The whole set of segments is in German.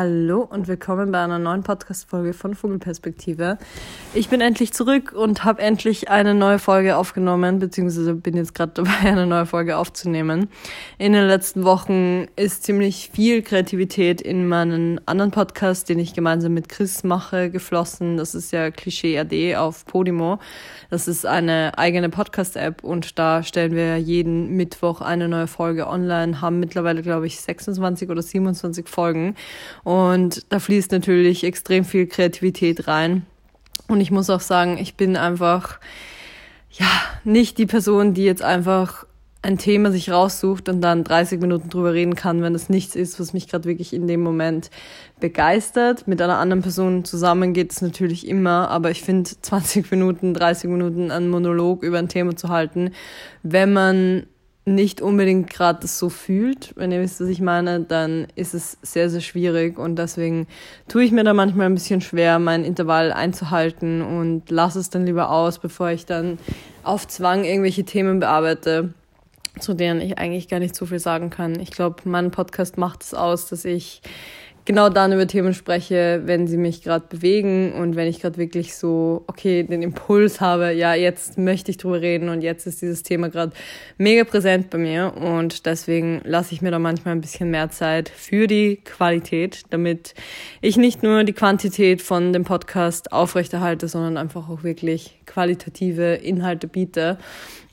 Hallo und willkommen bei einer neuen Podcast-Folge von Vogelperspektive. Ich bin endlich zurück und habe endlich eine neue Folge aufgenommen, beziehungsweise bin jetzt gerade dabei, eine neue Folge aufzunehmen. In den letzten Wochen ist ziemlich viel Kreativität in meinen anderen Podcast, den ich gemeinsam mit Chris mache, geflossen. Das ist ja Klischee AD auf Podimo. Das ist eine eigene Podcast-App und da stellen wir jeden Mittwoch eine neue Folge online, haben mittlerweile, glaube ich, 26 oder 27 Folgen. Und da fließt natürlich extrem viel Kreativität rein. Und ich muss auch sagen, ich bin einfach, ja, nicht die Person, die jetzt einfach ein Thema sich raussucht und dann 30 Minuten drüber reden kann, wenn es nichts ist, was mich gerade wirklich in dem Moment begeistert. Mit einer anderen Person zusammen geht es natürlich immer, aber ich finde 20 Minuten, 30 Minuten einen Monolog über ein Thema zu halten, wenn man nicht unbedingt gerade das so fühlt, wenn ihr wisst, was ich meine, dann ist es sehr, sehr schwierig und deswegen tue ich mir da manchmal ein bisschen schwer, mein Intervall einzuhalten und lasse es dann lieber aus, bevor ich dann auf Zwang irgendwelche Themen bearbeite, zu denen ich eigentlich gar nicht so viel sagen kann. Ich glaube, mein Podcast macht es aus, dass ich genau dann über Themen spreche, wenn sie mich gerade bewegen und wenn ich gerade wirklich so, okay, den Impuls habe, ja, jetzt möchte ich drüber reden und jetzt ist dieses Thema gerade mega präsent bei mir und deswegen lasse ich mir da manchmal ein bisschen mehr Zeit für die Qualität, damit ich nicht nur die Quantität von dem Podcast aufrechterhalte, sondern einfach auch wirklich qualitative Inhalte biete.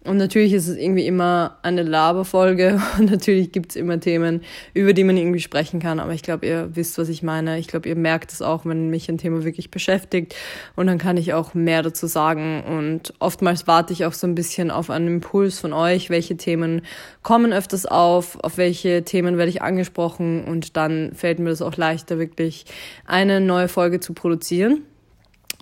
Und natürlich ist es irgendwie immer eine Laberfolge und natürlich gibt's immer Themen, über die man irgendwie sprechen kann. Aber ich glaube, ihr wisst, was ich meine. Ich glaube, ihr merkt es auch, wenn mich ein Thema wirklich beschäftigt. Und dann kann ich auch mehr dazu sagen. Und oftmals warte ich auch so ein bisschen auf einen Impuls von euch. Welche Themen kommen öfters auf? Auf welche Themen werde ich angesprochen? Und dann fällt mir das auch leichter, wirklich eine neue Folge zu produzieren.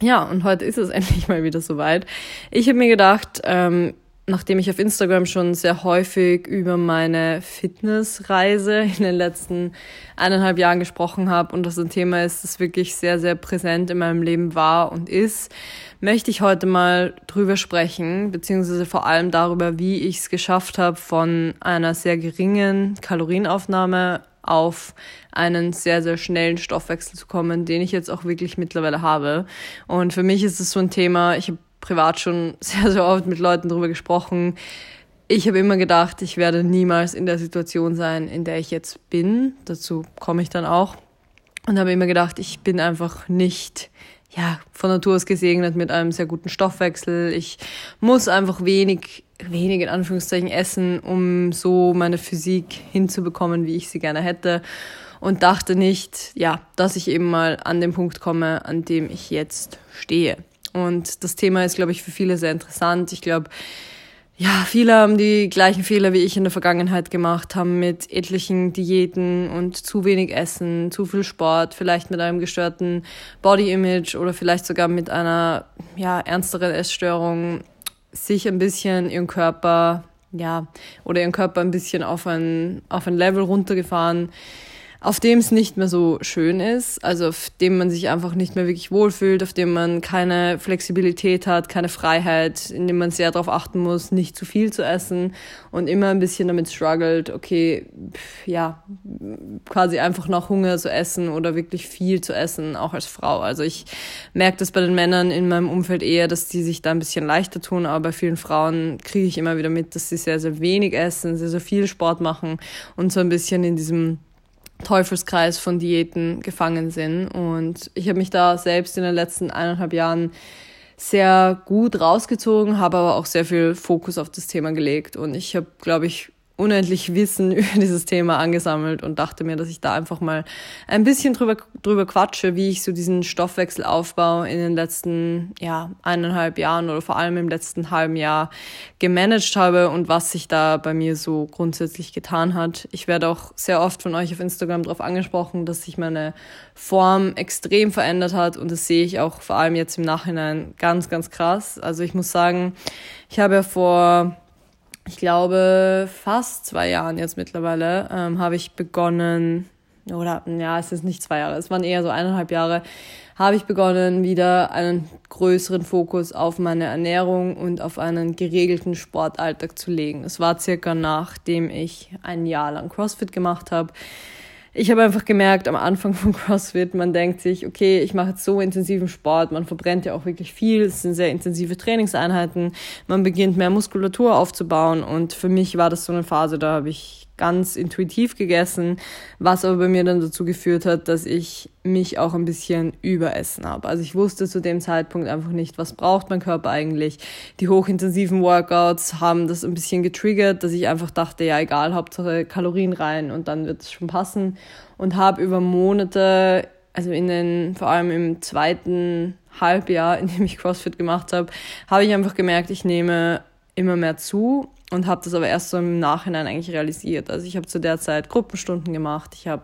Ja, und heute ist es endlich mal wieder soweit. Ich habe mir gedacht, ähm, nachdem ich auf Instagram schon sehr häufig über meine Fitnessreise in den letzten eineinhalb Jahren gesprochen habe und das ein Thema ist, das wirklich sehr, sehr präsent in meinem Leben war und ist, möchte ich heute mal drüber sprechen, beziehungsweise vor allem darüber, wie ich es geschafft habe, von einer sehr geringen Kalorienaufnahme auf einen sehr, sehr schnellen Stoffwechsel zu kommen, den ich jetzt auch wirklich mittlerweile habe. Und für mich ist es so ein Thema, ich habe privat schon sehr, sehr oft mit Leuten darüber gesprochen. Ich habe immer gedacht, ich werde niemals in der Situation sein, in der ich jetzt bin. Dazu komme ich dann auch. Und habe immer gedacht, ich bin einfach nicht ja, von Natur aus gesegnet mit einem sehr guten Stoffwechsel. Ich muss einfach wenig, wenig in Anführungszeichen essen, um so meine Physik hinzubekommen, wie ich sie gerne hätte. Und dachte nicht, ja, dass ich eben mal an den Punkt komme, an dem ich jetzt stehe. Und das Thema ist, glaube ich, für viele sehr interessant. Ich glaube, ja, viele haben die gleichen Fehler wie ich in der Vergangenheit gemacht, haben mit etlichen Diäten und zu wenig Essen, zu viel Sport, vielleicht mit einem gestörten Body Image oder vielleicht sogar mit einer ja, ernsteren Essstörung sich ein bisschen ihren Körper, ja, oder ihren Körper ein bisschen auf ein, auf ein Level runtergefahren, auf dem es nicht mehr so schön ist, also auf dem man sich einfach nicht mehr wirklich wohlfühlt, auf dem man keine Flexibilität hat, keine Freiheit, in dem man sehr darauf achten muss, nicht zu viel zu essen und immer ein bisschen damit struggelt, okay, ja, quasi einfach nach Hunger zu essen oder wirklich viel zu essen, auch als Frau. Also ich merke das bei den Männern in meinem Umfeld eher, dass die sich da ein bisschen leichter tun, aber bei vielen Frauen kriege ich immer wieder mit, dass sie sehr, sehr wenig essen, sehr, sehr viel Sport machen und so ein bisschen in diesem Teufelskreis von Diäten gefangen sind. Und ich habe mich da selbst in den letzten eineinhalb Jahren sehr gut rausgezogen, habe aber auch sehr viel Fokus auf das Thema gelegt. Und ich habe, glaube ich, unendlich Wissen über dieses Thema angesammelt und dachte mir, dass ich da einfach mal ein bisschen drüber, drüber quatsche, wie ich so diesen Stoffwechselaufbau in den letzten, ja, eineinhalb Jahren oder vor allem im letzten halben Jahr gemanagt habe und was sich da bei mir so grundsätzlich getan hat. Ich werde auch sehr oft von euch auf Instagram darauf angesprochen, dass sich meine Form extrem verändert hat und das sehe ich auch vor allem jetzt im Nachhinein ganz, ganz krass. Also ich muss sagen, ich habe ja vor ich glaube, fast zwei Jahren jetzt mittlerweile, ähm, habe ich begonnen, oder ja, es ist nicht zwei Jahre, es waren eher so eineinhalb Jahre, habe ich begonnen, wieder einen größeren Fokus auf meine Ernährung und auf einen geregelten Sportalltag zu legen. Es war circa nachdem ich ein Jahr lang CrossFit gemacht habe. Ich habe einfach gemerkt am Anfang von CrossFit, man denkt sich, okay, ich mache jetzt so intensiven Sport, man verbrennt ja auch wirklich viel, es sind sehr intensive Trainingseinheiten, man beginnt mehr Muskulatur aufzubauen und für mich war das so eine Phase, da habe ich ganz intuitiv gegessen, was aber bei mir dann dazu geführt hat, dass ich mich auch ein bisschen überessen habe. Also ich wusste zu dem Zeitpunkt einfach nicht, was braucht mein Körper eigentlich. Die hochintensiven Workouts haben das ein bisschen getriggert, dass ich einfach dachte, ja egal, Hauptsache Kalorien rein und dann wird es schon passen und habe über Monate, also in den vor allem im zweiten Halbjahr, in dem ich CrossFit gemacht habe, habe ich einfach gemerkt, ich nehme immer mehr zu und habe das aber erst so im Nachhinein eigentlich realisiert. Also ich habe zu der Zeit Gruppenstunden gemacht, ich habe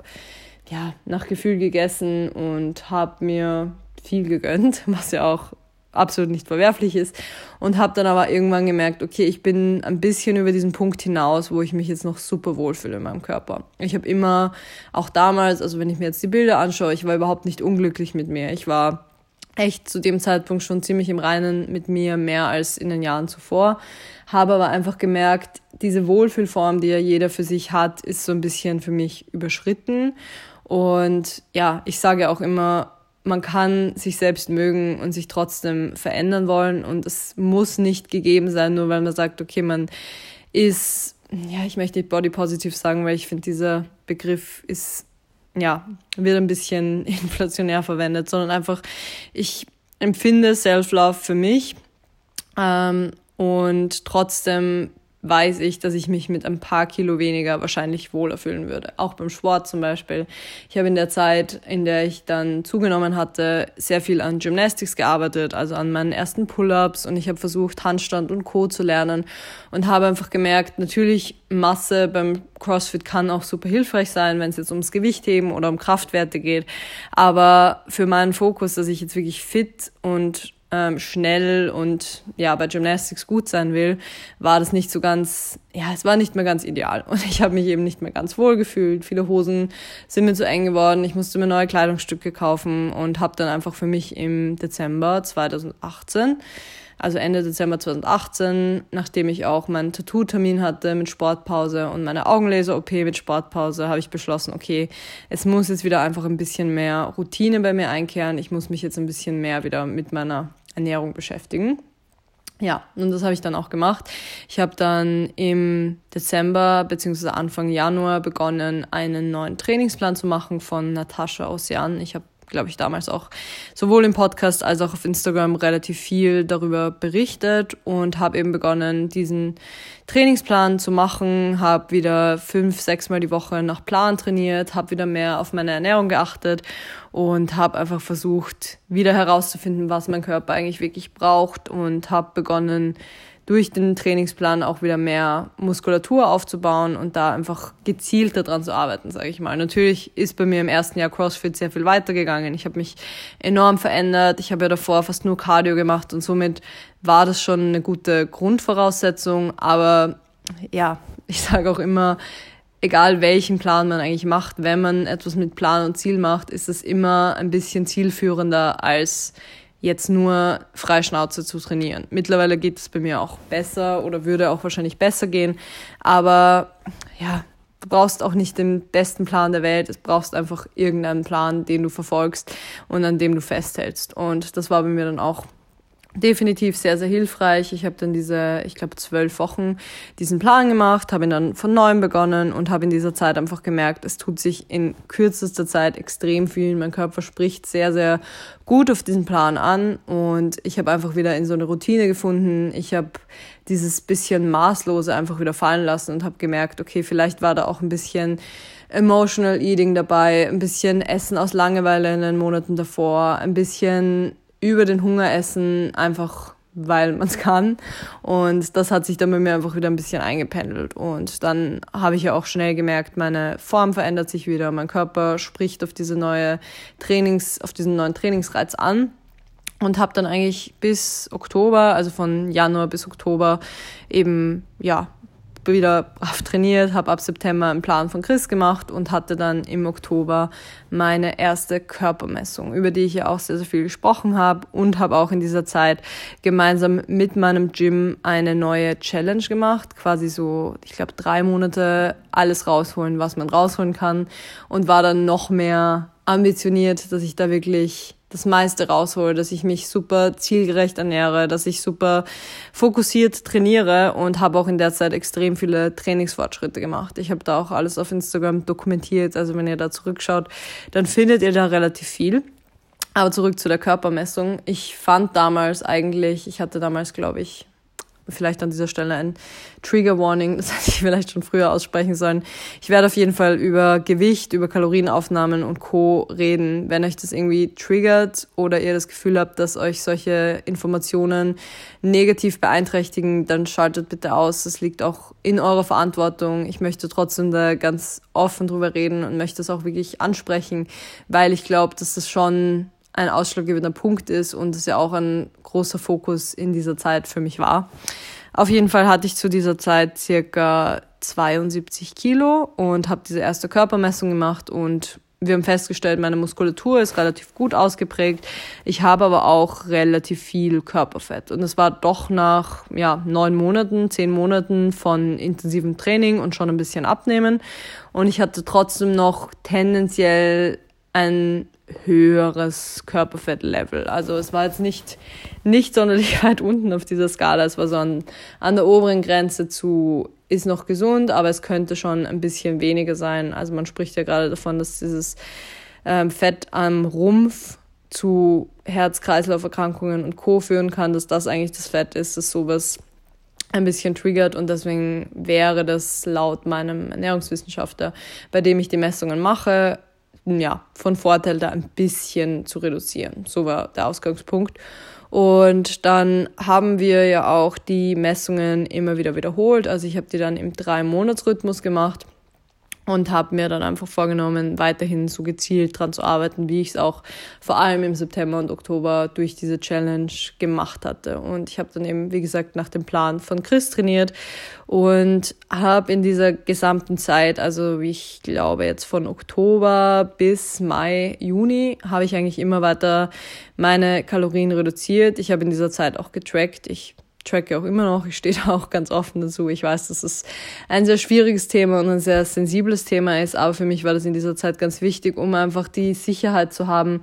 ja nach Gefühl gegessen und habe mir viel gegönnt, was ja auch absolut nicht verwerflich ist und habe dann aber irgendwann gemerkt, okay, ich bin ein bisschen über diesen Punkt hinaus, wo ich mich jetzt noch super wohlfühle in meinem Körper. Ich habe immer auch damals, also wenn ich mir jetzt die Bilder anschaue, ich war überhaupt nicht unglücklich mit mir. Ich war echt zu dem Zeitpunkt schon ziemlich im Reinen mit mir, mehr als in den Jahren zuvor. Habe aber einfach gemerkt, diese Wohlfühlform, die ja jeder für sich hat, ist so ein bisschen für mich überschritten. Und ja, ich sage auch immer, man kann sich selbst mögen und sich trotzdem verändern wollen. Und es muss nicht gegeben sein, nur weil man sagt, okay, man ist, ja, ich möchte nicht body positive sagen, weil ich finde, dieser Begriff ist ja, wird ein bisschen inflationär verwendet, sondern einfach, ich empfinde Self-Love für mich ähm, und trotzdem weiß ich, dass ich mich mit ein paar Kilo weniger wahrscheinlich wohler fühlen würde. Auch beim Sport zum Beispiel. Ich habe in der Zeit, in der ich dann zugenommen hatte, sehr viel an Gymnastics gearbeitet, also an meinen ersten Pull-ups und ich habe versucht, Handstand und Co. zu lernen und habe einfach gemerkt, natürlich Masse beim CrossFit kann auch super hilfreich sein, wenn es jetzt ums Gewichtheben oder um Kraftwerte geht. Aber für meinen Fokus, dass ich jetzt wirklich fit und ähm, schnell und ja bei Gymnastics gut sein will, war das nicht so ganz, ja, es war nicht mehr ganz ideal. Und ich habe mich eben nicht mehr ganz wohl gefühlt. Viele Hosen sind mir zu eng geworden. Ich musste mir neue Kleidungsstücke kaufen und habe dann einfach für mich im Dezember 2018 also Ende Dezember 2018, nachdem ich auch meinen Tattoo-Termin hatte mit Sportpause und meine Augenlaser-OP mit Sportpause, habe ich beschlossen, okay, es muss jetzt wieder einfach ein bisschen mehr Routine bei mir einkehren. Ich muss mich jetzt ein bisschen mehr wieder mit meiner Ernährung beschäftigen. Ja, und das habe ich dann auch gemacht. Ich habe dann im Dezember bzw. Anfang Januar begonnen, einen neuen Trainingsplan zu machen von Natascha Ocean. Ich habe glaube ich, damals auch sowohl im Podcast als auch auf Instagram relativ viel darüber berichtet und habe eben begonnen, diesen Trainingsplan zu machen, habe wieder fünf, sechs Mal die Woche nach Plan trainiert, habe wieder mehr auf meine Ernährung geachtet und habe einfach versucht, wieder herauszufinden, was mein Körper eigentlich wirklich braucht und habe begonnen, durch den Trainingsplan auch wieder mehr Muskulatur aufzubauen und da einfach gezielter dran zu arbeiten, sage ich mal. Natürlich ist bei mir im ersten Jahr CrossFit sehr viel weitergegangen. Ich habe mich enorm verändert. Ich habe ja davor fast nur Cardio gemacht und somit war das schon eine gute Grundvoraussetzung. Aber ja, ich sage auch immer, egal welchen Plan man eigentlich macht, wenn man etwas mit Plan und Ziel macht, ist es immer ein bisschen zielführender als jetzt nur Freischnauze zu trainieren. Mittlerweile geht es bei mir auch besser oder würde auch wahrscheinlich besser gehen. Aber ja, du brauchst auch nicht den besten Plan der Welt. Es brauchst einfach irgendeinen Plan, den du verfolgst und an dem du festhältst. Und das war bei mir dann auch definitiv sehr, sehr hilfreich. Ich habe dann diese, ich glaube, zwölf Wochen diesen Plan gemacht, habe ihn dann von neuem begonnen und habe in dieser Zeit einfach gemerkt, es tut sich in kürzester Zeit extrem viel. Mein Körper spricht sehr, sehr gut auf diesen Plan an und ich habe einfach wieder in so eine Routine gefunden. Ich habe dieses bisschen Maßlose einfach wieder fallen lassen und habe gemerkt, okay, vielleicht war da auch ein bisschen Emotional Eating dabei, ein bisschen Essen aus Langeweile in den Monaten davor, ein bisschen über den Hunger essen, einfach weil man es kann. Und das hat sich dann bei mir einfach wieder ein bisschen eingependelt. Und dann habe ich ja auch schnell gemerkt, meine Form verändert sich wieder, mein Körper spricht auf diese neue Trainings, auf diesen neuen Trainingsreiz an. Und habe dann eigentlich bis Oktober, also von Januar bis Oktober, eben ja wieder brav trainiert, habe ab September einen Plan von Chris gemacht und hatte dann im Oktober meine erste Körpermessung, über die ich ja auch sehr, sehr viel gesprochen habe und habe auch in dieser Zeit gemeinsam mit meinem Gym eine neue Challenge gemacht, quasi so, ich glaube, drei Monate alles rausholen, was man rausholen kann und war dann noch mehr ambitioniert, dass ich da wirklich das meiste raushole, dass ich mich super zielgerecht ernähre, dass ich super fokussiert trainiere und habe auch in der Zeit extrem viele Trainingsfortschritte gemacht. Ich habe da auch alles auf Instagram dokumentiert, also wenn ihr da zurückschaut, dann findet ihr da relativ viel. Aber zurück zu der Körpermessung. Ich fand damals eigentlich, ich hatte damals, glaube ich, vielleicht an dieser Stelle ein Trigger Warning, das hätte ich vielleicht schon früher aussprechen sollen. Ich werde auf jeden Fall über Gewicht, über Kalorienaufnahmen und Co. reden. Wenn euch das irgendwie triggert oder ihr das Gefühl habt, dass euch solche Informationen negativ beeinträchtigen, dann schaltet bitte aus. Das liegt auch in eurer Verantwortung. Ich möchte trotzdem da ganz offen drüber reden und möchte es auch wirklich ansprechen, weil ich glaube, dass das schon ein ausschlaggebender Punkt ist und es ja auch ein großer Fokus in dieser Zeit für mich war. Auf jeden Fall hatte ich zu dieser Zeit circa 72 Kilo und habe diese erste Körpermessung gemacht und wir haben festgestellt, meine Muskulatur ist relativ gut ausgeprägt. Ich habe aber auch relativ viel Körperfett. Und es war doch nach ja, neun Monaten, zehn Monaten von intensivem Training und schon ein bisschen abnehmen. Und ich hatte trotzdem noch tendenziell ein höheres Körperfettlevel. Also es war jetzt nicht, nicht sonderlich weit unten auf dieser Skala. Es war so an, an der oberen Grenze zu ist noch gesund, aber es könnte schon ein bisschen weniger sein. Also man spricht ja gerade davon, dass dieses ähm, Fett am Rumpf zu Herz-Kreislauf-Erkrankungen und Co. führen kann, dass das eigentlich das Fett ist, das sowas ein bisschen triggert und deswegen wäre das laut meinem Ernährungswissenschaftler, bei dem ich die Messungen mache, ja, von Vorteil da ein bisschen zu reduzieren. So war der Ausgangspunkt. Und dann haben wir ja auch die Messungen immer wieder wiederholt. Also ich habe die dann im Drei-Monats-Rhythmus gemacht und habe mir dann einfach vorgenommen, weiterhin so gezielt dran zu arbeiten, wie ich es auch vor allem im September und Oktober durch diese Challenge gemacht hatte. Und ich habe dann eben, wie gesagt, nach dem Plan von Chris trainiert und habe in dieser gesamten Zeit, also ich glaube jetzt von Oktober bis Mai, Juni, habe ich eigentlich immer weiter meine Kalorien reduziert. Ich habe in dieser Zeit auch getrackt. Ich tracke auch immer noch, ich stehe da auch ganz offen dazu. Ich weiß, dass es ein sehr schwieriges Thema und ein sehr sensibles Thema ist, aber für mich war das in dieser Zeit ganz wichtig, um einfach die Sicherheit zu haben,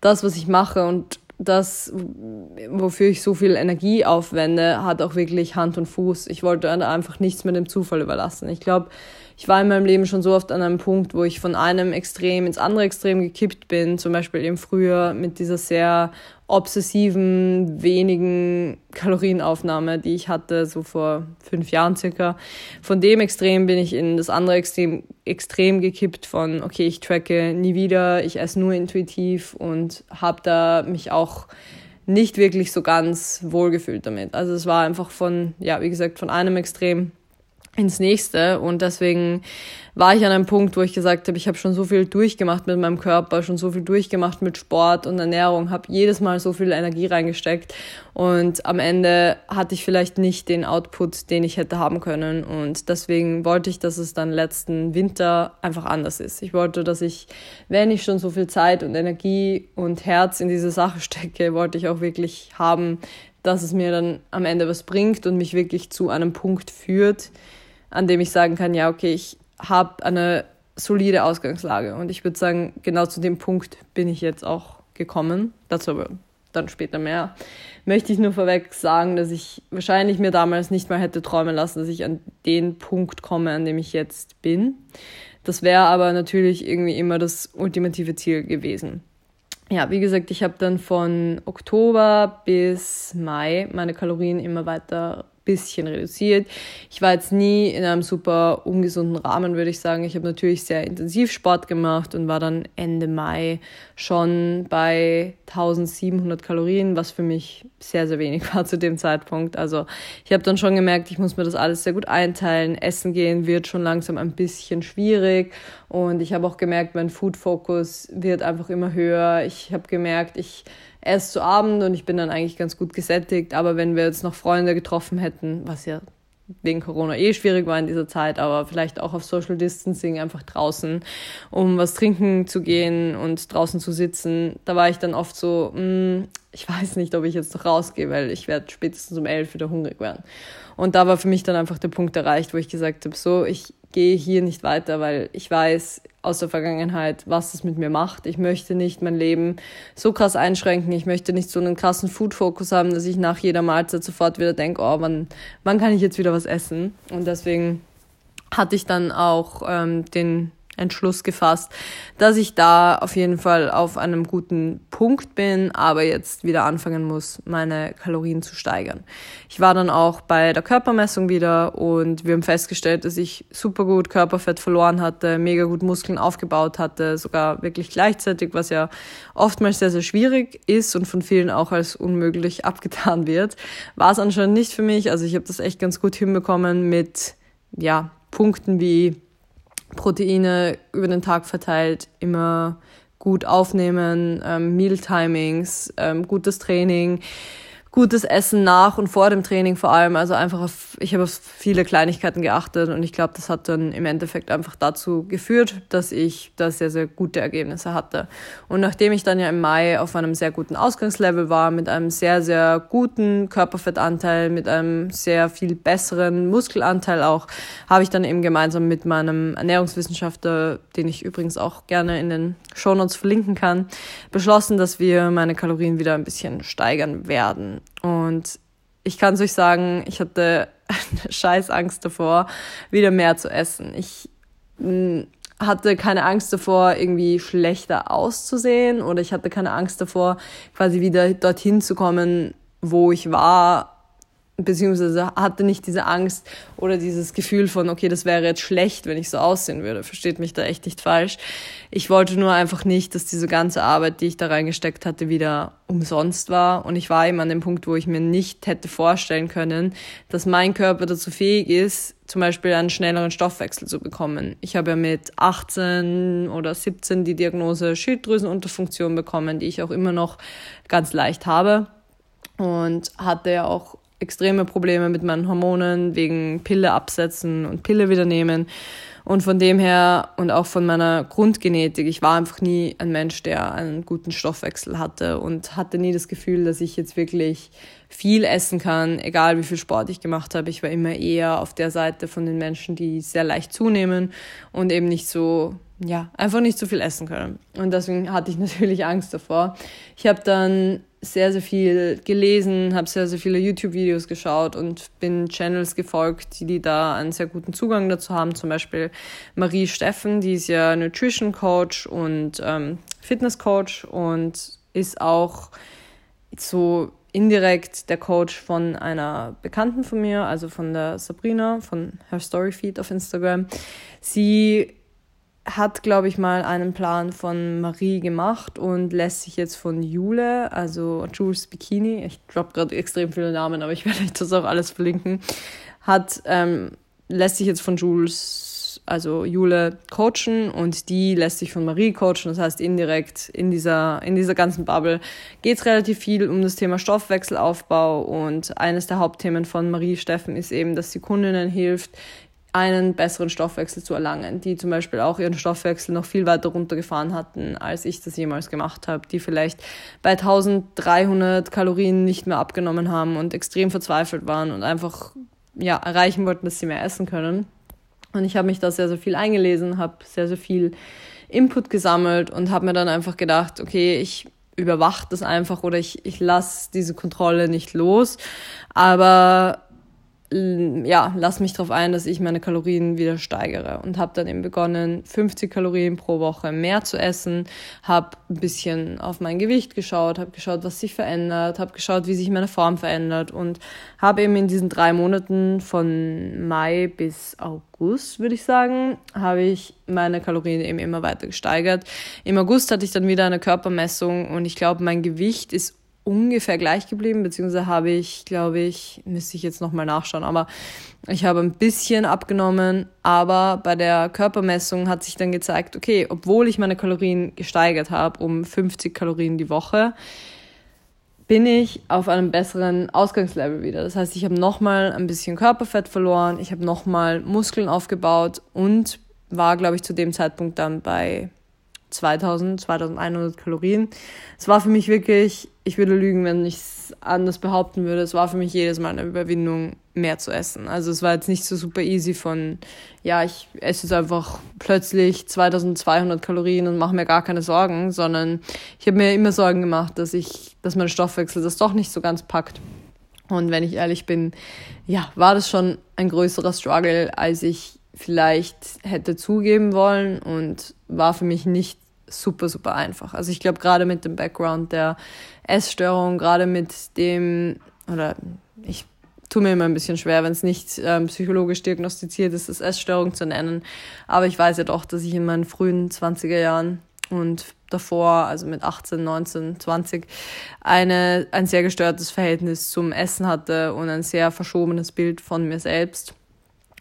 das, was ich mache und das, wofür ich so viel Energie aufwende, hat auch wirklich Hand und Fuß. Ich wollte einfach nichts mit dem Zufall überlassen. Ich glaube, ich war in meinem Leben schon so oft an einem Punkt, wo ich von einem Extrem ins andere Extrem gekippt bin, zum Beispiel im Frühjahr mit dieser sehr obsessiven, wenigen Kalorienaufnahme, die ich hatte, so vor fünf Jahren circa. Von dem Extrem bin ich in das andere Extrem, Extrem gekippt von, okay, ich tracke nie wieder, ich esse nur intuitiv und habe da mich auch nicht wirklich so ganz wohlgefühlt damit. Also es war einfach von, ja, wie gesagt, von einem Extrem ins nächste. Und deswegen war ich an einem Punkt, wo ich gesagt habe, ich habe schon so viel durchgemacht mit meinem Körper, schon so viel durchgemacht mit Sport und Ernährung, habe jedes Mal so viel Energie reingesteckt. Und am Ende hatte ich vielleicht nicht den Output, den ich hätte haben können. Und deswegen wollte ich, dass es dann letzten Winter einfach anders ist. Ich wollte, dass ich, wenn ich schon so viel Zeit und Energie und Herz in diese Sache stecke, wollte ich auch wirklich haben, dass es mir dann am Ende was bringt und mich wirklich zu einem Punkt führt, an dem ich sagen kann, ja, okay, ich habe eine solide Ausgangslage. Und ich würde sagen, genau zu dem Punkt bin ich jetzt auch gekommen. Dazu aber dann später mehr. Möchte ich nur vorweg sagen, dass ich wahrscheinlich mir damals nicht mal hätte träumen lassen, dass ich an den Punkt komme, an dem ich jetzt bin. Das wäre aber natürlich irgendwie immer das ultimative Ziel gewesen. Ja, wie gesagt, ich habe dann von Oktober bis Mai meine Kalorien immer weiter bisschen reduziert. Ich war jetzt nie in einem super ungesunden Rahmen, würde ich sagen. Ich habe natürlich sehr intensiv Sport gemacht und war dann Ende Mai schon bei 1700 Kalorien, was für mich sehr, sehr wenig war zu dem Zeitpunkt. Also ich habe dann schon gemerkt, ich muss mir das alles sehr gut einteilen. Essen gehen wird schon langsam ein bisschen schwierig und ich habe auch gemerkt, mein Food Focus wird einfach immer höher. Ich habe gemerkt, ich erst zu Abend und ich bin dann eigentlich ganz gut gesättigt. Aber wenn wir jetzt noch Freunde getroffen hätten, was ja wegen Corona eh schwierig war in dieser Zeit, aber vielleicht auch auf Social Distancing einfach draußen, um was trinken zu gehen und draußen zu sitzen. Da war ich dann oft so, mh, hm, ich weiß nicht, ob ich jetzt noch rausgehe, weil ich werde spätestens um elf wieder hungrig werden. Und da war für mich dann einfach der Punkt erreicht, wo ich gesagt habe, so, ich gehe hier nicht weiter, weil ich weiß aus der Vergangenheit, was das mit mir macht. Ich möchte nicht mein Leben so krass einschränken. Ich möchte nicht so einen krassen Food-Fokus haben, dass ich nach jeder Mahlzeit sofort wieder denke, oh, wann, wann kann ich jetzt wieder was essen? Und deswegen hatte ich dann auch ähm, den Entschluss gefasst, dass ich da auf jeden Fall auf einem guten Punkt bin, aber jetzt wieder anfangen muss, meine Kalorien zu steigern. Ich war dann auch bei der Körpermessung wieder und wir haben festgestellt, dass ich super gut Körperfett verloren hatte, mega gut Muskeln aufgebaut hatte, sogar wirklich gleichzeitig, was ja oftmals sehr, sehr schwierig ist und von vielen auch als unmöglich abgetan wird. War es anscheinend nicht für mich. Also ich habe das echt ganz gut hinbekommen mit, ja, Punkten wie Proteine über den Tag verteilt immer gut aufnehmen, ähm, Meal-Timings, ähm, gutes Training, gutes Essen nach und vor dem Training vor allem. Also einfach auf, ich habe auf viele Kleinigkeiten geachtet und ich glaube, das hat dann im Endeffekt einfach dazu geführt, dass ich da sehr, sehr gute Ergebnisse hatte. Und nachdem ich dann ja im Mai auf einem sehr guten Ausgangslevel war, mit einem sehr, sehr guten Körperfettanteil, mit einem sehr viel besseren Muskelanteil auch, habe ich dann eben gemeinsam mit meinem Ernährungswissenschaftler, den ich übrigens auch gerne in den Shownotes verlinken kann, beschlossen, dass wir meine Kalorien wieder ein bisschen steigern werden. Und ich kann es euch sagen, ich hatte eine scheiß Angst davor, wieder mehr zu essen. Ich mm, hatte keine Angst davor, irgendwie schlechter auszusehen oder ich hatte keine Angst davor, quasi wieder dorthin zu kommen, wo ich war, beziehungsweise hatte nicht diese Angst oder dieses Gefühl von, okay, das wäre jetzt schlecht, wenn ich so aussehen würde. Versteht mich da echt nicht falsch. Ich wollte nur einfach nicht, dass diese ganze Arbeit, die ich da reingesteckt hatte, wieder umsonst war. Und ich war eben an dem Punkt, wo ich mir nicht hätte vorstellen können, dass mein Körper dazu fähig ist, zum Beispiel einen schnelleren Stoffwechsel zu bekommen. Ich habe ja mit 18 oder 17 die Diagnose Schilddrüsenunterfunktion bekommen, die ich auch immer noch ganz leicht habe und hatte ja auch extreme Probleme mit meinen Hormonen wegen Pille absetzen und Pille wieder nehmen. Und von dem her und auch von meiner Grundgenetik, ich war einfach nie ein Mensch, der einen guten Stoffwechsel hatte und hatte nie das Gefühl, dass ich jetzt wirklich viel essen kann, egal wie viel Sport ich gemacht habe. Ich war immer eher auf der Seite von den Menschen, die sehr leicht zunehmen und eben nicht so, ja, einfach nicht so viel essen können. Und deswegen hatte ich natürlich Angst davor. Ich habe dann sehr, sehr viel gelesen, habe sehr, sehr viele YouTube-Videos geschaut und bin Channels gefolgt, die, die da einen sehr guten Zugang dazu haben. Zum Beispiel Marie Steffen, die ist ja Nutrition Coach und ähm, Fitness Coach und ist auch so indirekt der Coach von einer Bekannten von mir, also von der Sabrina von Her Story Feed auf Instagram. Sie hat, glaube ich, mal einen Plan von Marie gemacht und lässt sich jetzt von Jule, also Jules Bikini, ich droppe gerade extrem viele Namen, aber ich werde euch das auch alles verlinken, hat, ähm, lässt sich jetzt von Jules, also Jule, coachen und die lässt sich von Marie coachen. Das heißt, indirekt in dieser, in dieser ganzen Bubble geht es relativ viel um das Thema Stoffwechselaufbau und eines der Hauptthemen von Marie Steffen ist eben, dass sie Kundinnen hilft, einen besseren Stoffwechsel zu erlangen, die zum Beispiel auch ihren Stoffwechsel noch viel weiter runtergefahren hatten, als ich das jemals gemacht habe, die vielleicht bei 1300 Kalorien nicht mehr abgenommen haben und extrem verzweifelt waren und einfach ja, erreichen wollten, dass sie mehr essen können. Und ich habe mich da sehr, sehr viel eingelesen, habe sehr, sehr viel Input gesammelt und habe mir dann einfach gedacht, okay, ich überwache das einfach oder ich, ich lasse diese Kontrolle nicht los. Aber ja, lass mich darauf ein, dass ich meine Kalorien wieder steigere und habe dann eben begonnen, 50 Kalorien pro Woche mehr zu essen, habe ein bisschen auf mein Gewicht geschaut, habe geschaut, was sich verändert, habe geschaut, wie sich meine Form verändert und habe eben in diesen drei Monaten von Mai bis August, würde ich sagen, habe ich meine Kalorien eben immer weiter gesteigert. Im August hatte ich dann wieder eine Körpermessung und ich glaube, mein Gewicht ist ungefähr gleich geblieben, beziehungsweise habe ich, glaube ich, müsste ich jetzt nochmal nachschauen, aber ich habe ein bisschen abgenommen, aber bei der Körpermessung hat sich dann gezeigt, okay, obwohl ich meine Kalorien gesteigert habe um 50 Kalorien die Woche, bin ich auf einem besseren Ausgangslevel wieder. Das heißt, ich habe nochmal ein bisschen Körperfett verloren, ich habe nochmal Muskeln aufgebaut und war, glaube ich, zu dem Zeitpunkt dann bei 2000, 2100 Kalorien. Es war für mich wirklich, ich würde lügen, wenn ich es anders behaupten würde, es war für mich jedes Mal eine Überwindung, mehr zu essen. Also es war jetzt nicht so super easy von, ja, ich esse jetzt einfach plötzlich 2200 Kalorien und mache mir gar keine Sorgen, sondern ich habe mir immer Sorgen gemacht, dass ich, dass mein Stoffwechsel das doch nicht so ganz packt. Und wenn ich ehrlich bin, ja, war das schon ein größerer Struggle, als ich vielleicht hätte zugeben wollen und war für mich nicht super, super einfach. Also ich glaube, gerade mit dem Background der Essstörung, gerade mit dem, oder ich tue mir immer ein bisschen schwer, wenn es nicht ähm, psychologisch diagnostiziert ist, das Essstörung zu nennen. Aber ich weiß ja doch, dass ich in meinen frühen 20er Jahren und davor, also mit 18, 19, 20, eine, ein sehr gestörtes Verhältnis zum Essen hatte und ein sehr verschobenes Bild von mir selbst.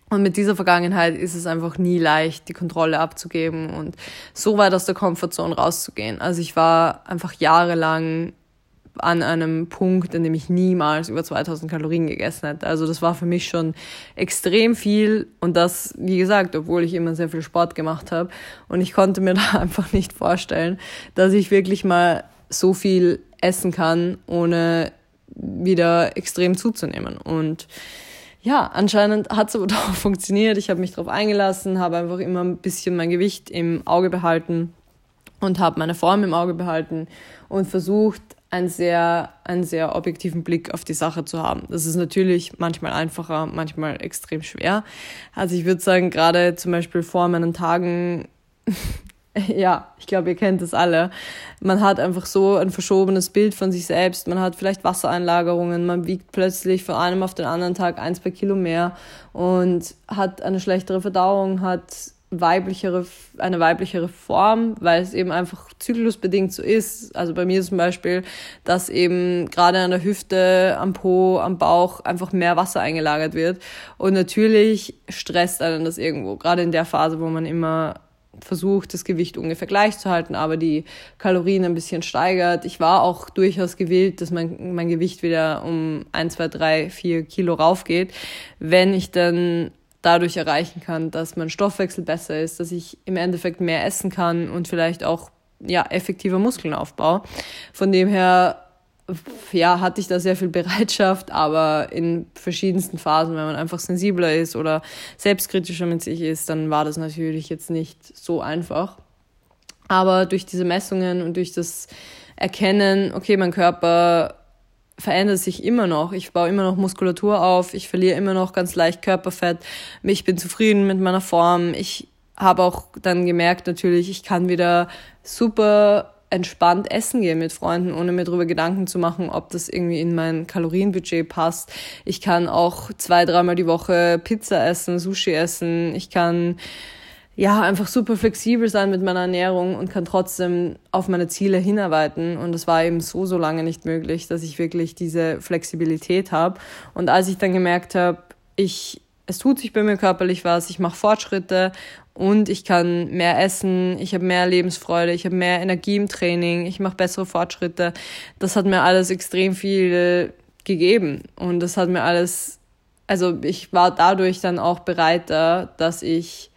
Und mit dieser Vergangenheit ist es einfach nie leicht, die Kontrolle abzugeben und so weit aus der Komfortzone rauszugehen. Also ich war einfach jahrelang an einem Punkt, an dem ich niemals über 2000 Kalorien gegessen hätte. Also das war für mich schon extrem viel und das, wie gesagt, obwohl ich immer sehr viel Sport gemacht habe. Und ich konnte mir da einfach nicht vorstellen, dass ich wirklich mal so viel essen kann, ohne wieder extrem zuzunehmen. Und ja, anscheinend hat es aber doch funktioniert. Ich habe mich darauf eingelassen, habe einfach immer ein bisschen mein Gewicht im Auge behalten und habe meine Form im Auge behalten und versucht, einen sehr, einen sehr objektiven Blick auf die Sache zu haben. Das ist natürlich manchmal einfacher, manchmal extrem schwer. Also ich würde sagen, gerade zum Beispiel vor meinen Tagen ja, ich glaube, ihr kennt das alle. Man hat einfach so ein verschobenes Bild von sich selbst. Man hat vielleicht Wassereinlagerungen. Man wiegt plötzlich von einem auf den anderen Tag ein, zwei Kilo mehr und hat eine schlechtere Verdauung, hat weiblichere, eine weiblichere Form, weil es eben einfach zyklusbedingt so ist. Also bei mir zum Beispiel, dass eben gerade an der Hüfte, am Po, am Bauch einfach mehr Wasser eingelagert wird. Und natürlich stresst einen das irgendwo, gerade in der Phase, wo man immer versucht, das Gewicht ungefähr gleich zu halten, aber die Kalorien ein bisschen steigert. Ich war auch durchaus gewillt, dass mein, mein Gewicht wieder um ein, zwei, drei, vier Kilo raufgeht, wenn ich dann dadurch erreichen kann, dass mein Stoffwechsel besser ist, dass ich im Endeffekt mehr essen kann und vielleicht auch ja effektiver Muskeln aufbaue. Von dem her ja, hatte ich da sehr viel Bereitschaft, aber in verschiedensten Phasen, wenn man einfach sensibler ist oder selbstkritischer mit sich ist, dann war das natürlich jetzt nicht so einfach. Aber durch diese Messungen und durch das Erkennen, okay, mein Körper verändert sich immer noch. Ich baue immer noch Muskulatur auf, ich verliere immer noch ganz leicht Körperfett. Ich bin zufrieden mit meiner Form. Ich habe auch dann gemerkt natürlich, ich kann wieder super entspannt essen gehen mit Freunden, ohne mir darüber Gedanken zu machen, ob das irgendwie in mein Kalorienbudget passt. Ich kann auch zwei, dreimal die Woche Pizza essen, Sushi essen. Ich kann ja einfach super flexibel sein mit meiner Ernährung und kann trotzdem auf meine Ziele hinarbeiten. Und das war eben so, so lange nicht möglich, dass ich wirklich diese Flexibilität habe. Und als ich dann gemerkt habe, ich es tut sich bei mir körperlich was, ich mache Fortschritte und ich kann mehr essen, ich habe mehr Lebensfreude, ich habe mehr Energie im Training, ich mache bessere Fortschritte. Das hat mir alles extrem viel gegeben und das hat mir alles, also ich war dadurch dann auch bereiter, dass ich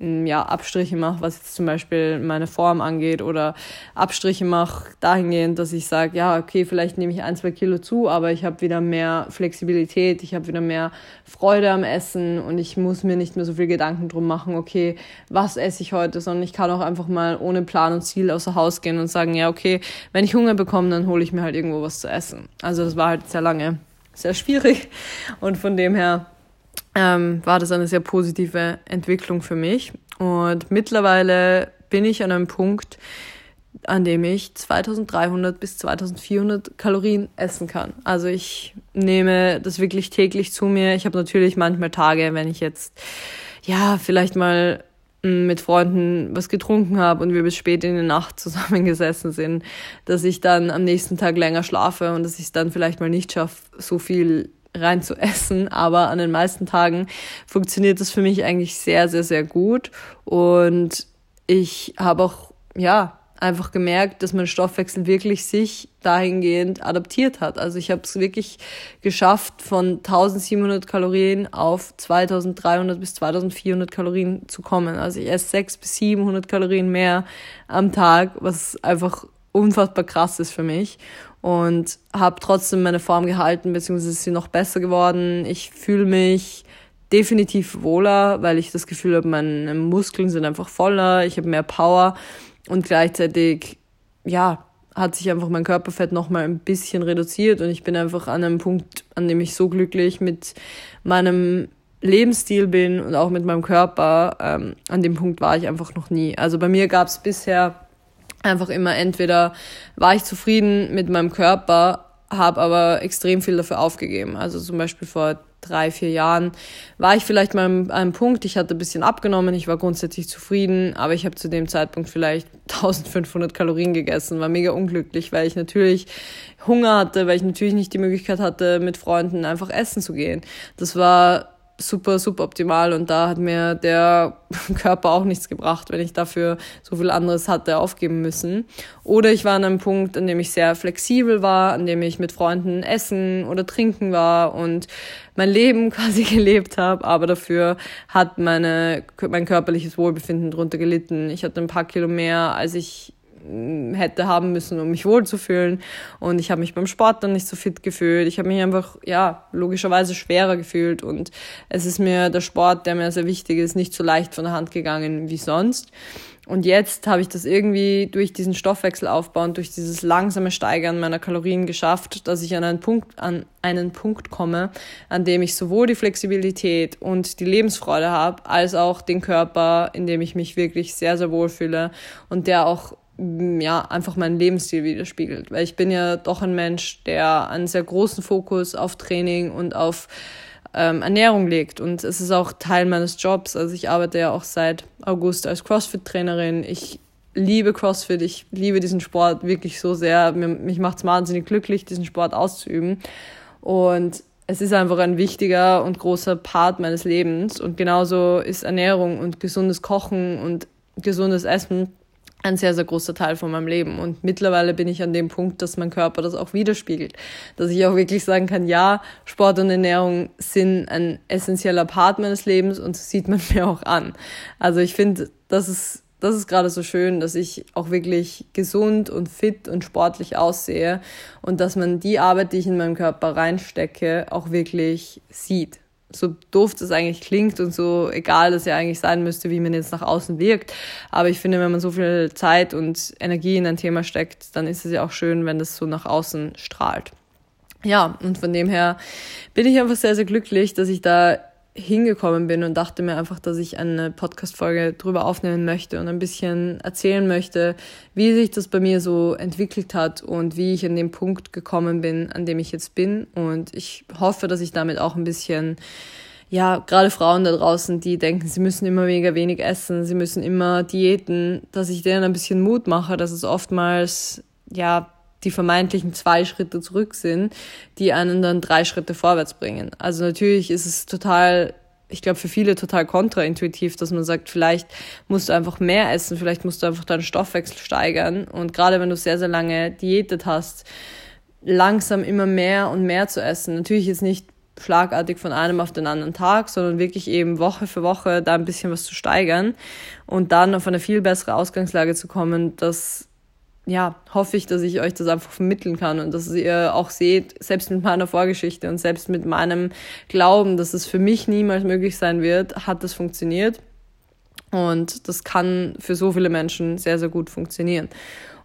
ja, Abstriche mache, was jetzt zum Beispiel meine Form angeht oder Abstriche mache dahingehend, dass ich sage, ja, okay, vielleicht nehme ich ein, zwei Kilo zu, aber ich habe wieder mehr Flexibilität, ich habe wieder mehr Freude am Essen und ich muss mir nicht mehr so viel Gedanken drum machen, okay, was esse ich heute, sondern ich kann auch einfach mal ohne Plan und Ziel außer Haus gehen und sagen, ja, okay, wenn ich Hunger bekomme, dann hole ich mir halt irgendwo was zu essen. Also das war halt sehr lange sehr schwierig und von dem her ähm, war das eine sehr positive Entwicklung für mich. Und mittlerweile bin ich an einem Punkt, an dem ich 2300 bis 2400 Kalorien essen kann. Also ich nehme das wirklich täglich zu mir. Ich habe natürlich manchmal Tage, wenn ich jetzt ja vielleicht mal hm, mit Freunden was getrunken habe und wir bis spät in die Nacht zusammengesessen sind, dass ich dann am nächsten Tag länger schlafe und dass ich es dann vielleicht mal nicht schaffe, so viel rein zu essen, aber an den meisten Tagen funktioniert das für mich eigentlich sehr, sehr, sehr gut und ich habe auch, ja, einfach gemerkt, dass mein Stoffwechsel wirklich sich dahingehend adaptiert hat. Also ich habe es wirklich geschafft, von 1700 Kalorien auf 2300 bis 2400 Kalorien zu kommen. Also ich esse 600 bis 700 Kalorien mehr am Tag, was einfach unfassbar krass ist für mich und habe trotzdem meine Form gehalten, beziehungsweise ist sie noch besser geworden. Ich fühle mich definitiv wohler, weil ich das Gefühl habe, meine Muskeln sind einfach voller, ich habe mehr Power und gleichzeitig, ja, hat sich einfach mein Körperfett noch mal ein bisschen reduziert und ich bin einfach an einem Punkt, an dem ich so glücklich mit meinem Lebensstil bin und auch mit meinem Körper. Ähm, an dem Punkt war ich einfach noch nie. Also bei mir gab es bisher einfach immer entweder war ich zufrieden mit meinem Körper, habe aber extrem viel dafür aufgegeben. Also zum Beispiel vor drei, vier Jahren war ich vielleicht mal an einem Punkt, ich hatte ein bisschen abgenommen, ich war grundsätzlich zufrieden, aber ich habe zu dem Zeitpunkt vielleicht 1500 Kalorien gegessen, war mega unglücklich, weil ich natürlich Hunger hatte, weil ich natürlich nicht die Möglichkeit hatte, mit Freunden einfach essen zu gehen. Das war super, super optimal und da hat mir der Körper auch nichts gebracht, wenn ich dafür so viel anderes hatte aufgeben müssen. Oder ich war an einem Punkt, an dem ich sehr flexibel war, an dem ich mit Freunden essen oder trinken war und mein Leben quasi gelebt habe, aber dafür hat meine, mein körperliches Wohlbefinden drunter gelitten. Ich hatte ein paar Kilo mehr, als ich hätte haben müssen, um mich wohlzufühlen. Und ich habe mich beim Sport dann nicht so fit gefühlt. Ich habe mich einfach, ja, logischerweise schwerer gefühlt. Und es ist mir der Sport, der mir sehr wichtig ist, nicht so leicht von der Hand gegangen wie sonst. Und jetzt habe ich das irgendwie durch diesen Stoffwechselaufbau und durch dieses langsame Steigern meiner Kalorien geschafft, dass ich an einen Punkt, an einen Punkt komme, an dem ich sowohl die Flexibilität und die Lebensfreude habe, als auch den Körper, in dem ich mich wirklich sehr, sehr wohl fühle und der auch ja, einfach meinen Lebensstil widerspiegelt. Weil ich bin ja doch ein Mensch, der einen sehr großen Fokus auf Training und auf ähm, Ernährung legt. Und es ist auch Teil meines Jobs. Also ich arbeite ja auch seit August als CrossFit-Trainerin. Ich liebe CrossFit, ich liebe diesen Sport wirklich so sehr. Mir, mich macht es wahnsinnig glücklich, diesen Sport auszuüben. Und es ist einfach ein wichtiger und großer Part meines Lebens. Und genauso ist Ernährung und gesundes Kochen und gesundes Essen ein sehr, sehr großer Teil von meinem Leben. Und mittlerweile bin ich an dem Punkt, dass mein Körper das auch widerspiegelt. Dass ich auch wirklich sagen kann, ja, Sport und Ernährung sind ein essentieller Part meines Lebens und das sieht man mir auch an. Also ich finde, das ist, das ist gerade so schön, dass ich auch wirklich gesund und fit und sportlich aussehe und dass man die Arbeit, die ich in meinem Körper reinstecke, auch wirklich sieht so doof das eigentlich klingt und so egal das ja eigentlich sein müsste, wie man jetzt nach außen wirkt. Aber ich finde, wenn man so viel Zeit und Energie in ein Thema steckt, dann ist es ja auch schön, wenn das so nach außen strahlt. Ja, und von dem her bin ich einfach sehr, sehr glücklich, dass ich da hingekommen bin und dachte mir einfach, dass ich eine Podcast-Folge drüber aufnehmen möchte und ein bisschen erzählen möchte, wie sich das bei mir so entwickelt hat und wie ich an den Punkt gekommen bin, an dem ich jetzt bin. Und ich hoffe, dass ich damit auch ein bisschen ja, gerade Frauen da draußen, die denken, sie müssen immer mega wenig essen, sie müssen immer diäten, dass ich denen ein bisschen Mut mache, dass es oftmals, ja, die vermeintlichen zwei Schritte zurück sind, die einen dann drei Schritte vorwärts bringen. Also natürlich ist es total, ich glaube für viele total kontraintuitiv, dass man sagt, vielleicht musst du einfach mehr essen, vielleicht musst du einfach deinen Stoffwechsel steigern. Und gerade wenn du sehr, sehr lange diätet hast, langsam immer mehr und mehr zu essen. Natürlich ist nicht schlagartig von einem auf den anderen Tag, sondern wirklich eben Woche für Woche da ein bisschen was zu steigern und dann auf eine viel bessere Ausgangslage zu kommen, dass ja, hoffe ich, dass ich euch das einfach vermitteln kann und dass ihr auch seht, selbst mit meiner Vorgeschichte und selbst mit meinem Glauben, dass es für mich niemals möglich sein wird, hat das funktioniert. Und das kann für so viele Menschen sehr, sehr gut funktionieren.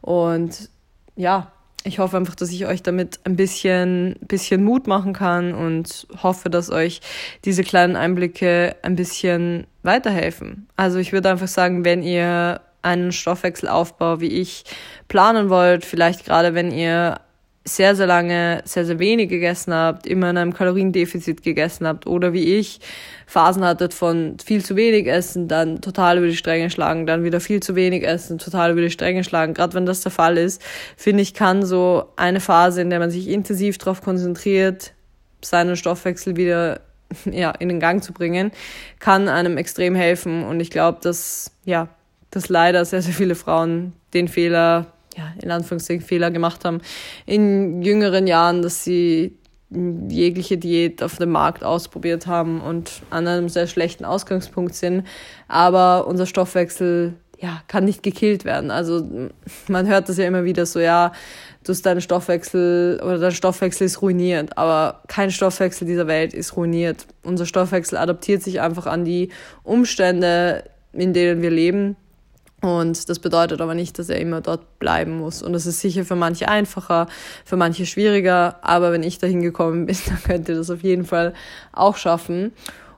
Und ja, ich hoffe einfach, dass ich euch damit ein bisschen, bisschen Mut machen kann und hoffe, dass euch diese kleinen Einblicke ein bisschen weiterhelfen. Also ich würde einfach sagen, wenn ihr einen Stoffwechselaufbau wie ich planen wollt, vielleicht gerade wenn ihr sehr, sehr lange sehr, sehr wenig gegessen habt, immer in einem Kaloriendefizit gegessen habt oder wie ich Phasen hattet von viel zu wenig essen, dann total über die Stränge schlagen, dann wieder viel zu wenig essen, total über die Stränge schlagen. Gerade wenn das der Fall ist, finde ich, kann so eine Phase, in der man sich intensiv darauf konzentriert, seinen Stoffwechsel wieder ja, in den Gang zu bringen, kann einem extrem helfen. Und ich glaube, dass ja, dass leider sehr, sehr viele Frauen den Fehler, ja, in Anführungszeichen Fehler gemacht haben in jüngeren Jahren, dass sie jegliche Diät auf dem Markt ausprobiert haben und an einem sehr schlechten Ausgangspunkt sind. Aber unser Stoffwechsel ja, kann nicht gekillt werden. Also man hört das ja immer wieder so, ja, du hast deinen Stoffwechsel oder dein Stoffwechsel ist ruiniert, aber kein Stoffwechsel dieser Welt ist ruiniert. Unser Stoffwechsel adaptiert sich einfach an die Umstände, in denen wir leben. Und das bedeutet aber nicht, dass er immer dort bleiben muss. Und das ist sicher für manche einfacher, für manche schwieriger. Aber wenn ich dahin gekommen bin, dann könnt ihr das auf jeden Fall auch schaffen.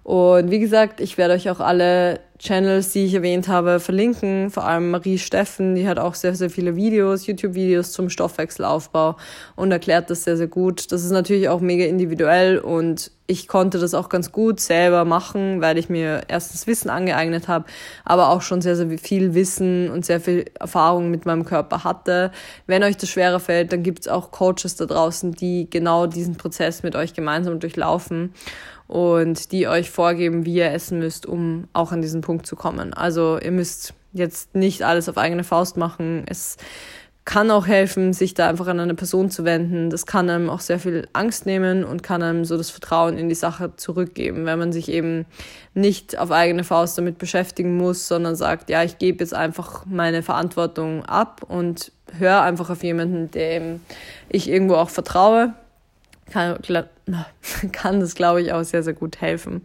Und wie gesagt, ich werde euch auch alle Channels, die ich erwähnt habe, verlinken. Vor allem Marie Steffen, die hat auch sehr, sehr viele Videos, YouTube-Videos zum Stoffwechselaufbau und erklärt das sehr, sehr gut. Das ist natürlich auch mega individuell und ich konnte das auch ganz gut selber machen, weil ich mir erstens Wissen angeeignet habe, aber auch schon sehr, sehr viel Wissen und sehr viel Erfahrung mit meinem Körper hatte. Wenn euch das schwerer fällt, dann gibt es auch Coaches da draußen, die genau diesen Prozess mit euch gemeinsam durchlaufen und die euch vorgeben, wie ihr essen müsst, um auch an diesen Punkt zu kommen. Also ihr müsst jetzt nicht alles auf eigene Faust machen. Es kann auch helfen, sich da einfach an eine Person zu wenden. Das kann einem auch sehr viel Angst nehmen und kann einem so das Vertrauen in die Sache zurückgeben, wenn man sich eben nicht auf eigene Faust damit beschäftigen muss, sondern sagt, ja, ich gebe jetzt einfach meine Verantwortung ab und höre einfach auf jemanden, dem ich irgendwo auch vertraue kann, kann das, glaube ich, auch sehr, sehr gut helfen.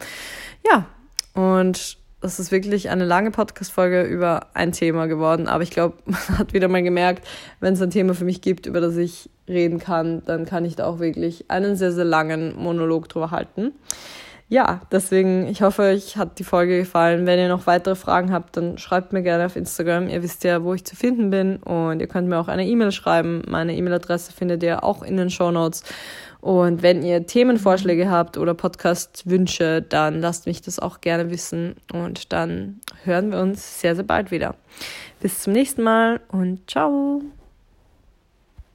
Ja, und das ist wirklich eine lange Podcast-Folge über ein Thema geworden. Aber ich glaube, man hat wieder mal gemerkt, wenn es ein Thema für mich gibt, über das ich reden kann, dann kann ich da auch wirklich einen sehr, sehr langen Monolog drüber halten. Ja, deswegen, ich hoffe, euch hat die Folge gefallen. Wenn ihr noch weitere Fragen habt, dann schreibt mir gerne auf Instagram. Ihr wisst ja, wo ich zu finden bin. Und ihr könnt mir auch eine E-Mail schreiben. Meine E-Mail-Adresse findet ihr auch in den Show Notes. Und wenn ihr Themenvorschläge habt oder Podcast-Wünsche, dann lasst mich das auch gerne wissen. Und dann hören wir uns sehr, sehr bald wieder. Bis zum nächsten Mal und ciao.